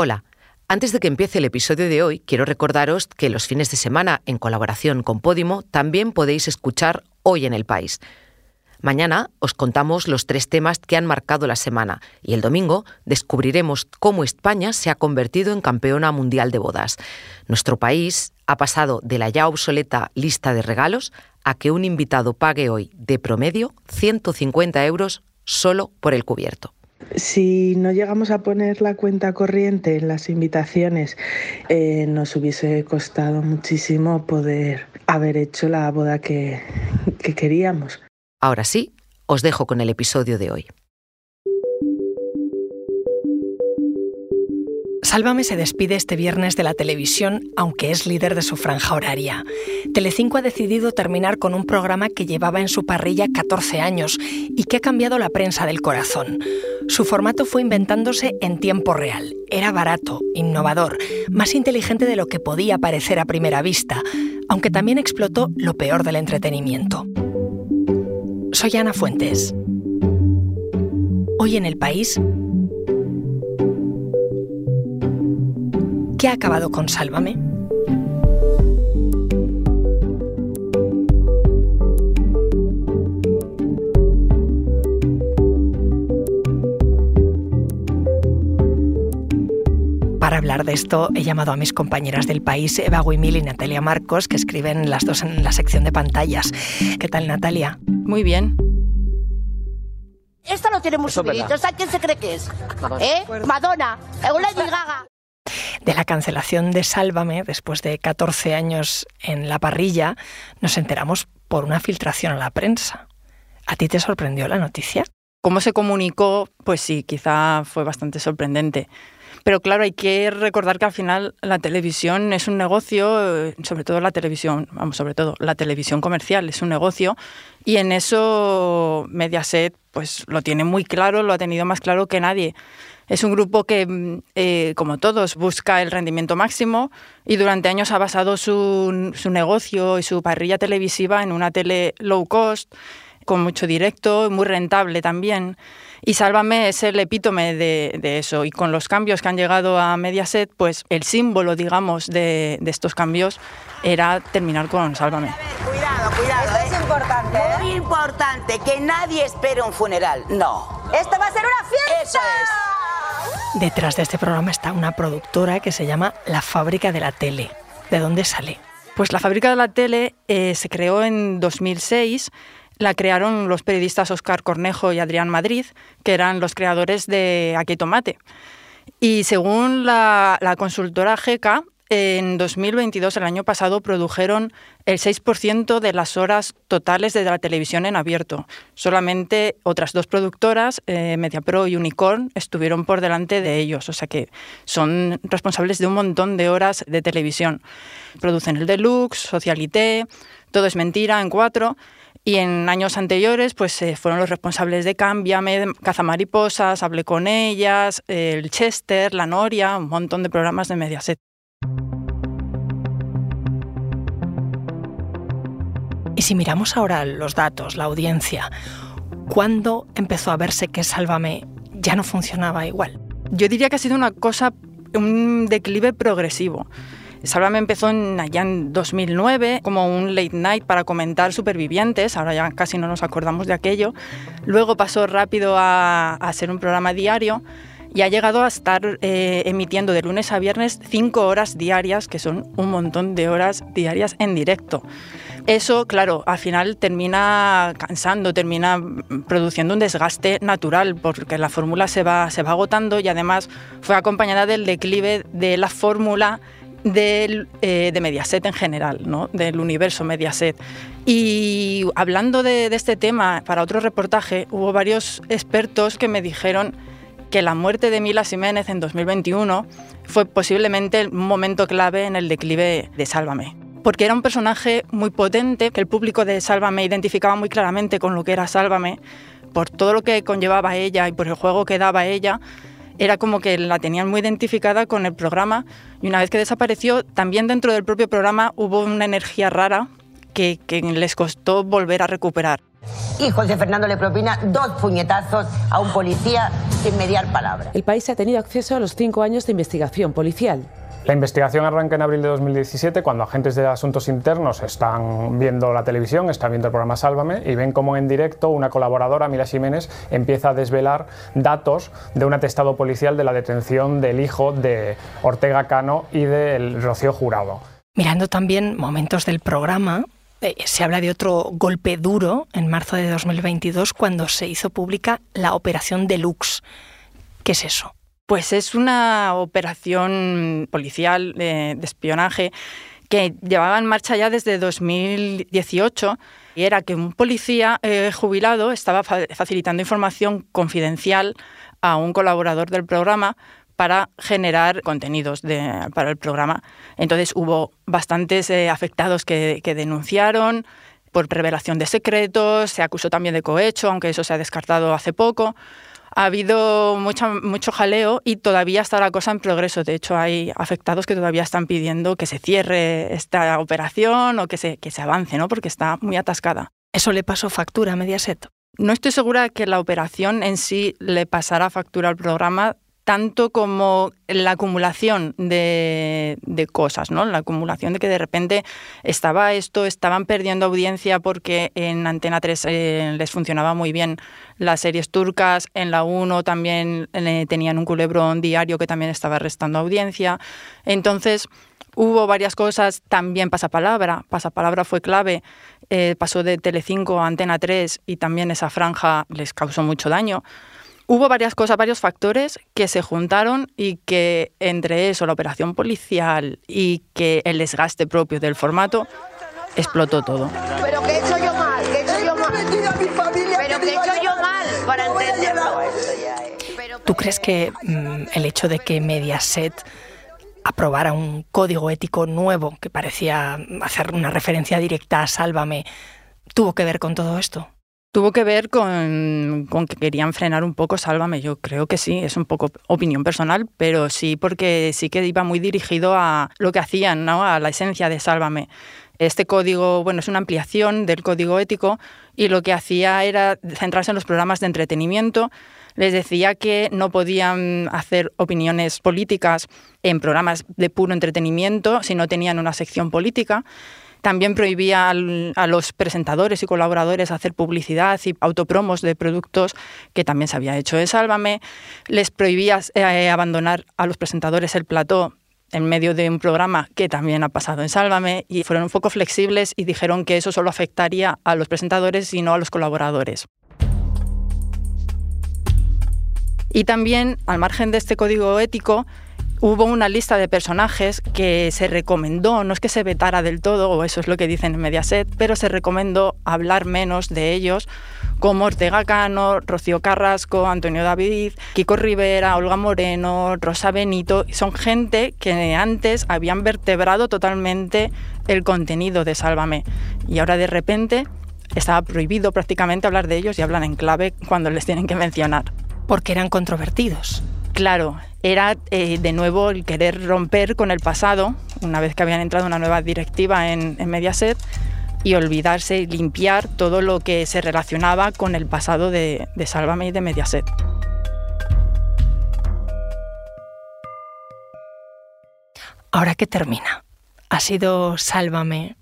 Hola. Antes de que empiece el episodio de hoy, quiero recordaros que los fines de semana, en colaboración con Podimo, también podéis escuchar Hoy en el País. Mañana os contamos los tres temas que han marcado la semana y el domingo descubriremos cómo España se ha convertido en campeona mundial de bodas. Nuestro país ha pasado de la ya obsoleta lista de regalos a que un invitado pague hoy de promedio 150 euros solo por el cubierto. Si no llegamos a poner la cuenta corriente en las invitaciones, eh, nos hubiese costado muchísimo poder haber hecho la boda que, que queríamos. Ahora sí, os dejo con el episodio de hoy. Sálvame se despide este viernes de la televisión, aunque es líder de su franja horaria. Telecinco ha decidido terminar con un programa que llevaba en su parrilla 14 años y que ha cambiado la prensa del corazón. Su formato fue inventándose en tiempo real. Era barato, innovador, más inteligente de lo que podía parecer a primera vista, aunque también explotó lo peor del entretenimiento. Soy Ana Fuentes. Hoy en el país ¿Qué ha acabado con Sálvame? Para hablar de esto he llamado a mis compañeras del país, Eva Guimil y Natalia Marcos, que escriben las dos en la sección de pantallas. ¿Qué tal, Natalia? Muy bien. Esta lo tiene subidito. ¿Esta quién se cree que es? ¿Eh? Madonna. Lady Gaga de la cancelación de Sálvame después de 14 años en la parrilla, nos enteramos por una filtración a la prensa. ¿A ti te sorprendió la noticia? ¿Cómo se comunicó? Pues sí, quizá fue bastante sorprendente. Pero claro, hay que recordar que al final la televisión es un negocio, eh, sobre todo la televisión, vamos, sobre todo la televisión comercial es un negocio y en eso Mediaset pues lo tiene muy claro, lo ha tenido más claro que nadie. Es un grupo que, mm, eh, como todos, busca el rendimiento máximo y durante años ha basado su, negocio y su parrilla televisiva en una tele low cost, con mucho directo, muy rentable también. Y Sálvame es el epítome de, eso. Y con los cambios que han llegado a Mediaset, pues el símbolo, digamos, de, estos cambios era terminar con Sálvame. cuidado, cuidado. Esto es importante. Muy importante, que nadie espere un funeral. No. Esto va a ser una fiesta. Eso es. Detrás de este programa está una productora que se llama La Fábrica de la Tele. ¿De dónde sale? Pues la Fábrica de la Tele eh, se creó en 2006. La crearon los periodistas Oscar Cornejo y Adrián Madrid, que eran los creadores de Aquí Tomate. Y según la, la consultora GECA, en 2022, el año pasado, produjeron el 6% de las horas totales de la televisión en abierto. Solamente otras dos productoras, eh, MediaPro y Unicorn, estuvieron por delante de ellos. O sea que son responsables de un montón de horas de televisión. Producen el Deluxe, Socialité, Todo es Mentira en cuatro. Y en años anteriores, pues eh, fueron los responsables de Cámbiame, Cazamariposas, Hablé con ellas, el Chester, La Noria, un montón de programas de Mediaset. Y si miramos ahora los datos, la audiencia, ¿cuándo empezó a verse que Sálvame ya no funcionaba igual? Yo diría que ha sido una cosa, un declive progresivo. Sálvame empezó en, allá en 2009 como un late night para comentar supervivientes, ahora ya casi no nos acordamos de aquello. Luego pasó rápido a, a ser un programa diario y ha llegado a estar eh, emitiendo de lunes a viernes cinco horas diarias, que son un montón de horas diarias en directo. Eso, claro, al final termina cansando, termina produciendo un desgaste natural, porque la fórmula se va, se va agotando y además fue acompañada del declive de la fórmula del, eh, de Mediaset en general, ¿no? del universo Mediaset. Y hablando de, de este tema, para otro reportaje, hubo varios expertos que me dijeron que la muerte de Mila Jiménez en 2021 fue posiblemente un momento clave en el declive de Sálvame. Porque era un personaje muy potente, que el público de Sálvame identificaba muy claramente con lo que era Sálvame, por todo lo que conllevaba ella y por el juego que daba ella, era como que la tenían muy identificada con el programa y una vez que desapareció, también dentro del propio programa hubo una energía rara que, que les costó volver a recuperar. Y José Fernando le propina dos puñetazos a un policía sin mediar palabra. El país ha tenido acceso a los cinco años de investigación policial. La investigación arranca en abril de 2017 cuando agentes de asuntos internos están viendo la televisión, están viendo el programa Sálvame y ven cómo en directo una colaboradora, Mila Jiménez, empieza a desvelar datos de un atestado policial de la detención del hijo de Ortega Cano y del Rocío Jurado. Mirando también momentos del programa, eh, se habla de otro golpe duro en marzo de 2022 cuando se hizo pública la Operación Deluxe. ¿Qué es eso? Pues es una operación policial de, espionaje que llevaba en marcha ya desde 2018 y era que un policía eh, jubilado estaba facilitando información confidencial a un colaborador del programa para generar contenidos para el programa. Entonces hubo bastantes eh, afectados que, que denunciaron por revelación de secretos, se acusó también de cohecho, aunque eso se ha descartado hace poco ha habido mucha, mucho jaleo y todavía está la cosa en progreso. De hecho, hay afectados que todavía están pidiendo que se cierre esta operación o que se, que se avance, ¿no? porque está muy atascada. ¿Eso le pasó factura a Mediaset? No estoy segura que la operación en sí le pasara factura al programa tanto como la acumulación de, cosas, ¿no? La acumulación de que de repente estaba esto, estaban perdiendo audiencia porque en Antena 3 eh, les funcionaba muy bien las series turcas, en la 1 también tenían un culebrón diario que también estaba restando audiencia. Entonces, hubo varias cosas, también Pasapalabra, Pasapalabra fue clave, eh, pasó de Telecinco a Antena 3 y también esa franja les causó mucho daño. Hubo varias cosas, varios factores que se juntaron y que entre eso, la operación policial y que el desgaste propio del formato, explotó todo. Pero que he hecho yo mal, que he hecho yo mal. Pero que he hecho yo mal para entenderlo. ¿Tú crees que mm, el hecho de que Mediaset aprobara un código ético nuevo que parecía hacer una referencia directa a Sálvame tuvo que ver con todo esto? Tuvo que ver con, que querían frenar un poco Sálvame. Yo creo que sí, es un poco opinión personal, pero sí porque sí que iba muy dirigido a lo que hacían, a la esencia de Sálvame. Este código, bueno, es una ampliación del código ético y lo que hacía era centrarse en los programas de entretenimiento. Les decía que no podían hacer opiniones políticas en programas de puro entretenimiento si no tenían una sección política también prohibía a los presentadores y colaboradores hacer publicidad y autopromos de productos que también se había hecho en Sálvame. Les prohibía eh, abandonar a los presentadores el plató en medio de un programa que también ha pasado en Sálvame y fueron un poco flexibles y dijeron que eso solo afectaría a los presentadores y no a los colaboradores. Y también, al margen de este código ético, hubo una lista de personajes que se recomendó, no es que se vetara del todo, o eso es lo que dicen en Mediaset, pero se recomendó hablar menos de ellos, como Ortega Cano, Rocío Carrasco, Antonio David, Kiko Rivera, Olga Moreno, Rosa Benito. Son gente que antes habían vertebrado totalmente el contenido de Sálvame. Y ahora de repente estaba prohibido prácticamente hablar de ellos y hablan en clave cuando les tienen que mencionar. Porque eran controvertidos. Claro, era eh, de nuevo el querer romper con el pasado, una vez que habían entrado una nueva directiva en, Mediaset, y olvidarse y limpiar todo lo que se relacionaba con el pasado de, de Sálvame y de Mediaset. Ahora que termina, ha sido Sálvame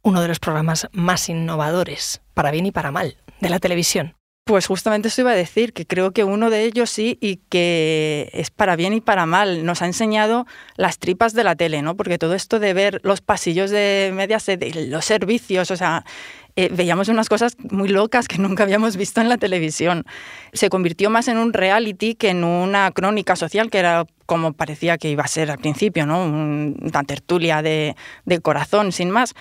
uno de los programas más innovadores, para bien y para mal, de la televisión. Pues justamente eso iba a decir, que creo que uno de ellos sí y que es para bien y para mal. Nos ha enseñado las tripas de la tele, ¿no? Porque todo esto de ver los pasillos de Mediaset, los servicios, o sea, eh, veíamos unas cosas muy locas que nunca habíamos visto en la televisión. Se convirtió más en un reality que en una crónica social, que era como parecía que iba a ser al principio, ¿no? Una tertulia de corazón, sin más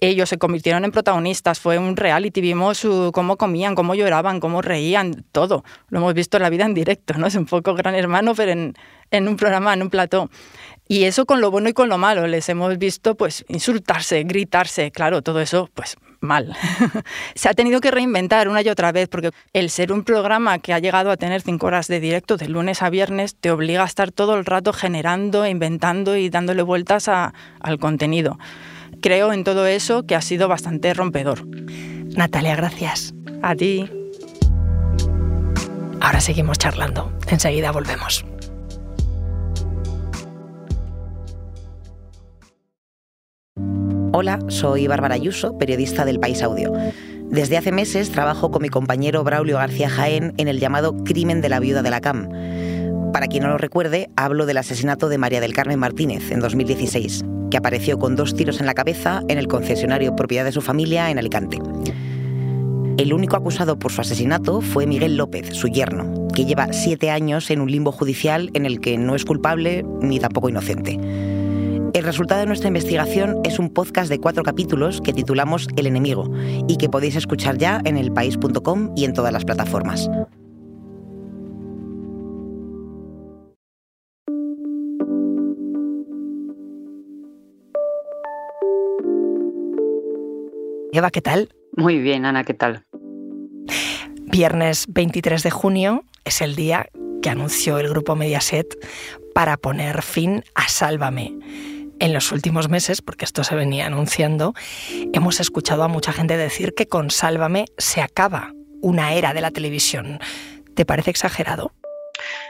ellos se convirtieron en protagonistas, fue un reality, vimos cómo comían, cómo lloraban, cómo reían, todo. Lo hemos visto en la vida en directo, ¿no? Es un poco gran hermano, pero en, en un programa, en un plató. Y eso con lo bueno y con lo malo. Les hemos visto pues insultarse, gritarse, claro, todo eso pues mal. Se ha tenido que reinventar una y otra vez porque el ser un programa que ha llegado a tener cinco horas de directo de lunes a viernes te obliga a estar todo el rato generando, inventando y dándole vueltas a, al contenido creo en todo eso que ha sido bastante rompedor. Natalia, gracias. A ti. Ahora seguimos charlando. Enseguida volvemos. Hola, soy Bárbara Ayuso, periodista del País Audio. Desde hace meses trabajo con mi compañero Braulio García Jaén en el llamado Crimen de la Viuda de la CAM. Para quien no lo recuerde, hablo del asesinato de María del Carmen Martínez en 2016, que apareció con dos tiros en la cabeza en el concesionario propiedad de su familia en Alicante. El único acusado por su asesinato fue Miguel López, su yerno, que lleva siete años en un limbo judicial en el que no es culpable ni tampoco inocente. El resultado de nuestra investigación es un podcast de cuatro capítulos que titulamos El enemigo y que podéis escuchar ya en elpaís.com y en todas las plataformas. Eva, ¿qué tal? Muy bien, Ana, ¿qué tal? Viernes 23 de junio es el día que anunció el grupo Mediaset para poner fin a Sálvame. En los últimos meses, porque esto se venía anunciando, hemos escuchado a mucha gente decir que con Sálvame se acaba una era de la televisión. ¿Te parece exagerado?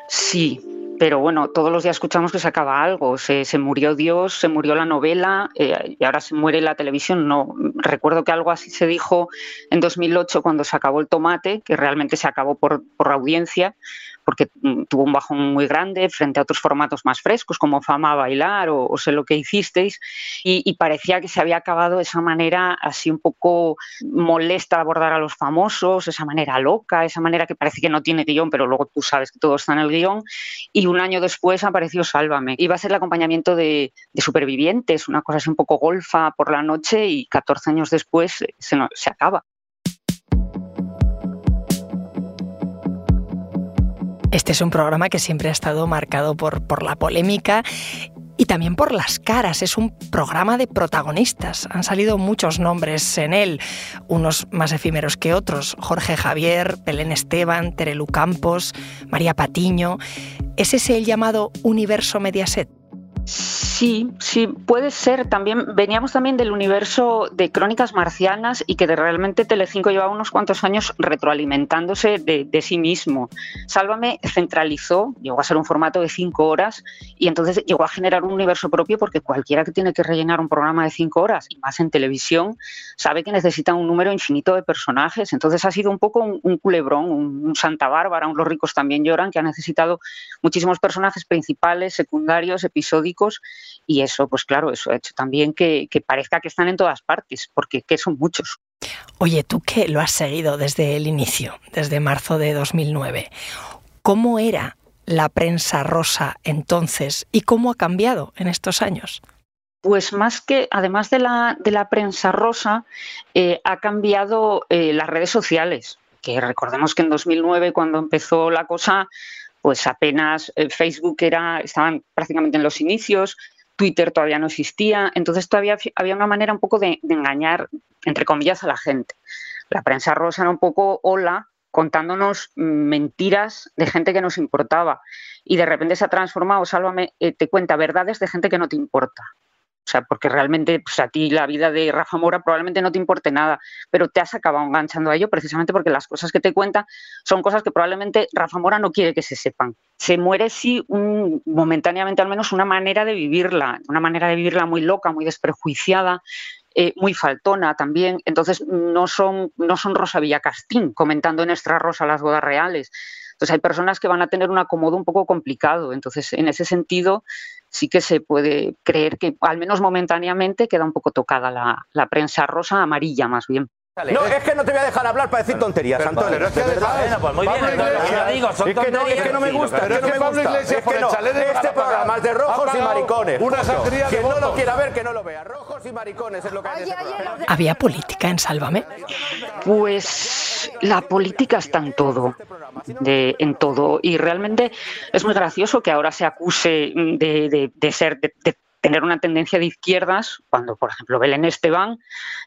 Sí, pero bueno, todos los días escuchamos que se acaba algo. Se, murió Dios, se murió la novela eh, y ahora se muere la televisión. No, recuerdo que algo así se dijo en 2008 cuando se acabó el tomate, que realmente se acabó por, por audiencia, porque mm, tuvo un bajón muy grande frente a otros formatos más frescos como Fama Bailar o, Sé lo que hicisteis y, parecía que se había acabado de esa manera así un poco molesta de abordar a los famosos, esa manera loca, esa manera que parece que no tiene guion, pero luego tú sabes que todo está en el guion y un año después apareció Sálvame. Iba a ser el acompañamiento de, Supervivientes, una cosa así un poco golfa por la noche y 14 años después se acaba. Este es un programa que siempre ha estado marcado por, por la polémica y también por las caras. Es un programa de protagonistas. Han salido muchos nombres en él, unos más efímeros que otros. Jorge Javier, Belén Esteban, Terelu Campos, María Patiño. ¿Es ese el llamado universo Mediaset? Sí, sí, puede ser. También veníamos también del universo de Crónicas Marcianas y que de realmente Telecinco llevaba unos cuantos años retroalimentándose de, sí mismo. Sálvame centralizó, llegó a ser un formato de cinco horas y entonces llegó a generar un universo propio porque cualquiera que tiene que rellenar un programa de cinco horas y más en televisión sabe que necesita un número infinito de personajes. Entonces ha sido un poco un, culebrón, un, Santa Bárbara, Los ricos también lloran, que ha necesitado muchísimos personajes principales, secundarios, episódicos y eso, pues claro, eso ha hecho también que, parezca que están en todas partes, porque que son muchos. Oye, tú que lo has seguido desde el inicio, desde marzo de 2009, ¿cómo era la prensa rosa entonces y cómo ha cambiado en estos años? Pues más que, además de la, de la prensa rosa, eh, ha cambiado eh, las redes sociales, que recordemos que en 2009, cuando empezó la cosa, pues apenas eh, Facebook era, estaban prácticamente en los inicios, Twitter todavía no existía, entonces todavía había una manera un poco de, engañar, entre comillas, a la gente. La prensa rosa era un poco hola, contándonos mentiras de gente que nos importaba. Y de repente se ha transformado, sálvame, eh, te cuenta verdades de gente que no te importa. O sea, porque realmente pues, a ti la vida de Rafa Mora probablemente no te importe nada, pero te has acabado enganchando a ello precisamente porque las cosas que te cuenta son cosas que probablemente Rafa Mora no quiere que se sepan. Se muere sí un, momentáneamente al menos una manera de vivirla, una manera de vivirla muy loca, muy desprejuiciada, eh, muy faltona también. Entonces no son, no son Rosa Villacastín comentando en Extra Rosa las bodas reales. Entonces hay personas que van a tener un acomodo un poco complicado. Entonces, en ese sentido, sí que se puede creer que, al menos momentáneamente, queda un poco tocada la, la prensa rosa, amarilla más bien. No, es que no te voy a dejar hablar para decir tonterías, Antonio. Pero es que bueno, pues muy bien, Iglesias, digo, son es que no, es que no me gusta, pero es que, no me gusta. Es que no, este programa es de rojos y maricones. Una sangría Quien no lo quiera ver, que no lo vea. Rojos y maricones es lo que hay en este programa. ¿Había política en Sálvame? Pues la política está en todo, de, en todo. Y realmente es muy gracioso que ahora se acuse de, de, de ser, de, tener una tendencia de izquierdas, cuando, por ejemplo, Belén Esteban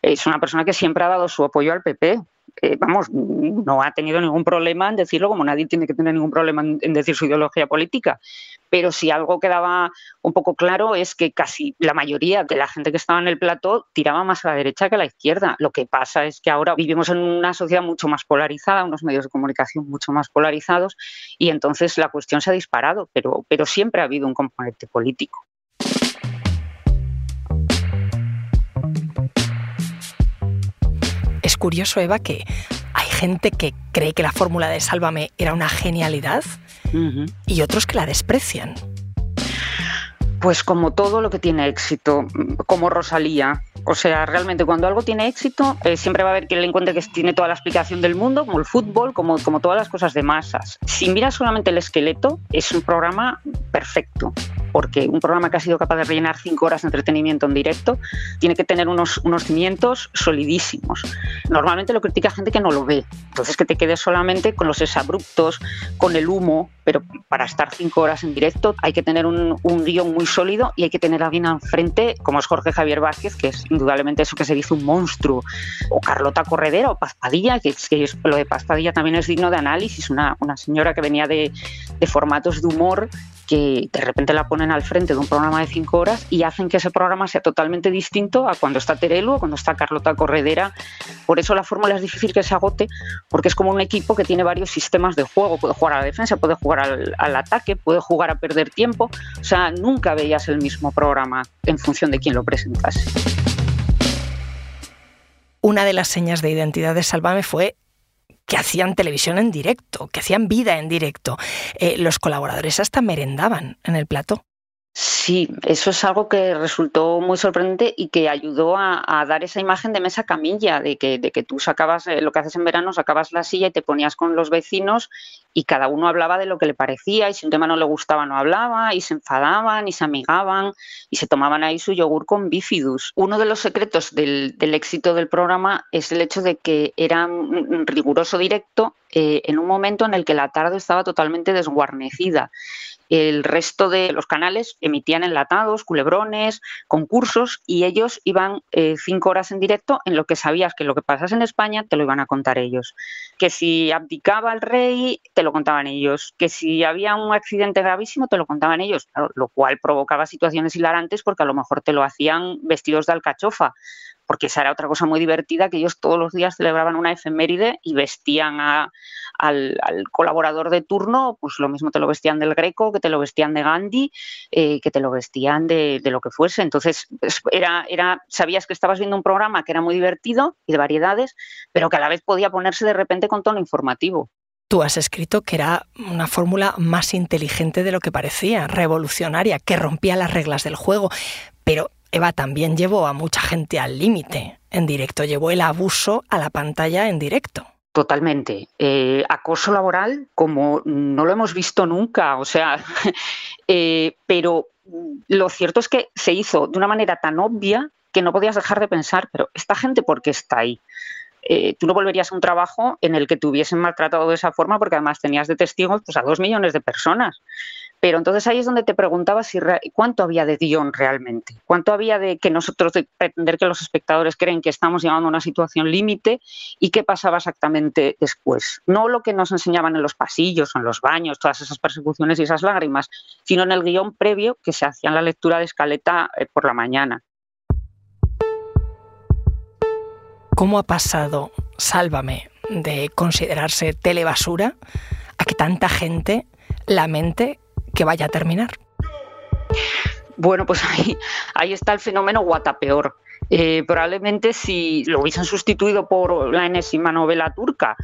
es una persona que siempre ha dado su apoyo al PP. Eh, vamos, no ha tenido ningún problema en decirlo, como nadie tiene que tener ningún problema en decir su ideología política. pero si algo quedaba un poco claro es que casi la mayoría de la gente que estaba en el plató tiraba más a la derecha que a la izquierda. Lo que pasa es que ahora vivimos en una sociedad mucho más polarizada, unos medios de comunicación mucho más polarizados y entonces la cuestión se ha disparado, pero siempre ha habido un componente político. Curioso, Eva, que hay gente que cree que la fórmula de Sálvame era una genialidad y otros que la desprecian. Pues como todo lo que tiene éxito, como Rosalía, o sea, realmente cuando algo tiene éxito, eh, siempre va a haber quien le encuentre que tiene toda la explicación del mundo, como el fútbol, como, como todas las cosas de masas. Si miras solamente el esqueleto, es un programa perfecto, porque un programa que ha sido capaz de rellenar cinco horas de entretenimiento en directo tiene que tener unos, cimientos solidísimos. Normalmente lo critica gente que no lo ve, entonces que te quedes solamente con los exabruptos, con el humo, pero para estar cinco horas en directo hay que tener un, un guion muy sólido y hay que tener a alguien enfrente, como es Jorge Javier Vázquez, que es indudablemente eso que se dice un monstruo, o Carlota Corredera o Paz Padilla, que, que lo de Paz Padilla también es digno de análisis, una, una señora que venía de formatos de humor que de repente la ponen al frente de un programa de cinco horas y hacen que ese programa sea totalmente distinto a cuando está Terelu o cuando está Carlota Corredera. Por eso la fórmula es difícil que se agote, porque es como un equipo que tiene varios sistemas de juego. Puede jugar a la defensa, puede jugar al, ataque, puede jugar a perder tiempo. O sea, nunca veías el mismo programa en función de quién lo presentase. Una de las señas de identidad de Sálvame fue que hacían televisión en directo, que hacían vida en directo. Eh, los colaboradores hasta merendaban en el plato. Sí, eso es algo que resultó muy sorprendente y que ayudó a, dar esa imagen de mesa camilla, de que, de que tú sacabas eh, lo que haces en verano, sacabas la silla y te ponías con los vecinos y cada uno hablaba de lo que le parecía y si un tema no le gustaba no hablaba y se enfadaban y se amigaban y se tomaban ahí su yogur con bifidus. Uno de los secretos del, éxito del programa es el hecho de que era un riguroso directo eh, en un momento en el que la tarde estaba totalmente desguarnecida el resto de los canales emitían enlatados, culebrones, concursos y ellos iban eh, cinco horas en directo en lo que sabías que lo que pasase en España te lo iban a contar ellos. Que si abdicaba el rey, te lo contaban ellos. Que si había un accidente gravísimo, te lo contaban ellos. lo cual provocaba situaciones hilarantes porque a lo mejor te lo hacían vestidos de alcachofa porque esa era otra cosa muy divertida, que ellos todos los días celebraban una efeméride y vestían al, colaborador de turno, pues lo mismo te lo vestían del Greco, que te lo vestían de Gandhi, eh, que te lo vestían de, lo que fuese. Entonces, era, era, sabías que estabas viendo un programa que era muy divertido y de variedades, pero que a la vez podía ponerse de repente con tono informativo. Tú has escrito que era una fórmula más inteligente de lo que parecía, revolucionaria, que rompía las reglas del juego. Pero Eva también llevó a mucha gente al límite. En directo llevó el abuso a la pantalla en directo. Totalmente. Eh, acoso laboral como no lo hemos visto nunca. O sea, eh, pero lo cierto es que se hizo de una manera tan obvia que no podías dejar de pensar, pero esta gente, ¿por qué está ahí? Eh, tú no volverías a un trabajo en el que te hubiesen maltratado de esa forma porque además tenías de testigos pues, a dos millones de personas. Pero entonces ahí es donde te preguntaba si cuánto había de guion realmente, cuánto había de que nosotros de pretender que los espectadores creen que estamos llegando a una situación límite y qué pasaba exactamente después. No lo que nos enseñaban en los pasillos, en los baños, todas esas persecuciones y esas lágrimas, sino en el guion previo que se hacía en la lectura de escaleta eh, por la mañana. ¿Cómo ha pasado Sálvame de considerarse telebasura a que tanta gente lamente que vaya a terminar. Bueno, pues ahí, ahí está el fenómeno guatapeor. Eh, probablemente si lo hubiesen sustituido por la enésima novela turca,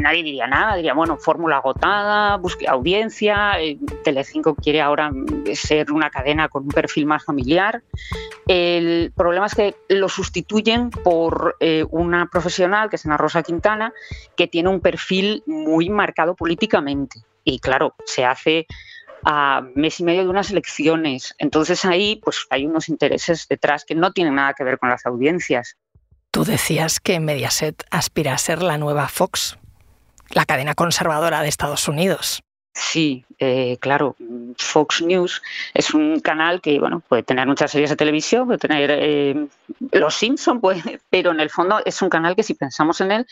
nadie diría nada, diría, bueno, fórmula agotada, busque audiencia, eh, Telecinco quiere ahora ser una cadena con un perfil más familiar. El problema es que lo sustituyen por eh, una profesional, que es Ana Rosa Quintana, que tiene un perfil muy marcado políticamente. Y claro, se hace a mes y medio de unas elecciones. Entonces ahí pues hay unos intereses detrás que no tienen nada que ver con las audiencias. Tú decías que Mediaset aspira a ser la nueva Fox, la cadena conservadora de Estados Unidos. Sí, eh, claro. Fox News es un canal que bueno puede tener muchas series de televisión, puede tener eh, Los Simpson, pero en el fondo es un canal que si pensamos en él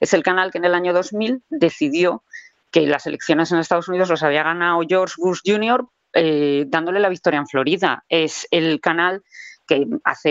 es el canal que en el año 2000 decidió que las elecciones en Estados Unidos los había ganado George Bush Jr., eh, dándole la victoria en Florida. Es el canal que, hace,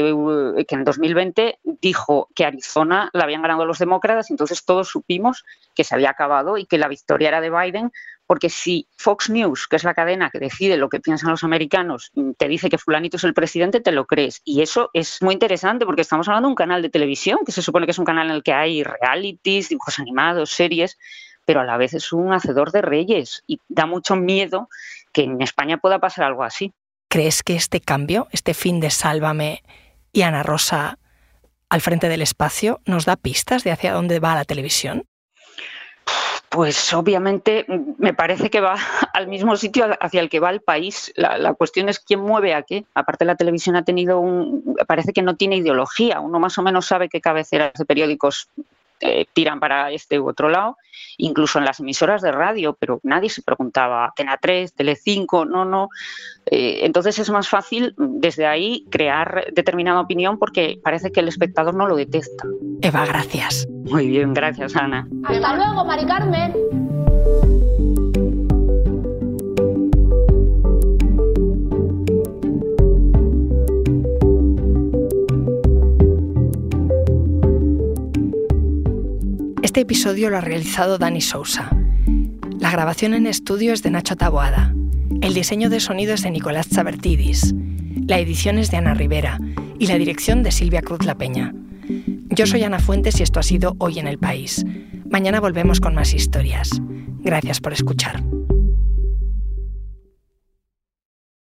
que en 2020 dijo que Arizona la habían ganado los demócratas, entonces todos supimos que se había acabado y que la victoria era de Biden, porque si Fox News, que es la cadena que decide lo que piensan los americanos, te dice que fulanito es el presidente, te lo crees. Y eso es muy interesante porque estamos hablando de un canal de televisión, que se supone que es un canal en el que hay realities, dibujos animados, series, pero a la vez es un hacedor de reyes y da mucho miedo que en España pueda pasar algo así. ¿Crees que este cambio, este fin de Sálvame y Ana Rosa al frente del espacio, nos da pistas de hacia dónde va la televisión? Pues obviamente me parece que va al mismo sitio hacia el que va el país. La, cuestión es quién mueve a qué. Aparte la televisión ha tenido un... parece que no tiene ideología. Uno más o menos sabe qué cabeceras de periódicos eh, tiran para este u otro lado, incluso en las emisoras de radio, pero nadie se preguntaba, Tena 3, Tele 5, no, no. Eh, entonces es más fácil desde ahí crear determinada opinión porque parece que el espectador no lo detecta. Eva, gracias. Muy bien, gracias Ana. Hasta luego, Mari Carmen. Este episodio lo ha realizado Dani Sousa. La grabación en estudio es de Nacho Taboada. El diseño de sonido es de Nicolás Chabertidis. La edición es de Ana Rivera y la dirección de Silvia Cruz La Peña. Yo soy Ana Fuentes y esto ha sido Hoy en el País. Mañana volvemos con más historias. Gracias por escuchar.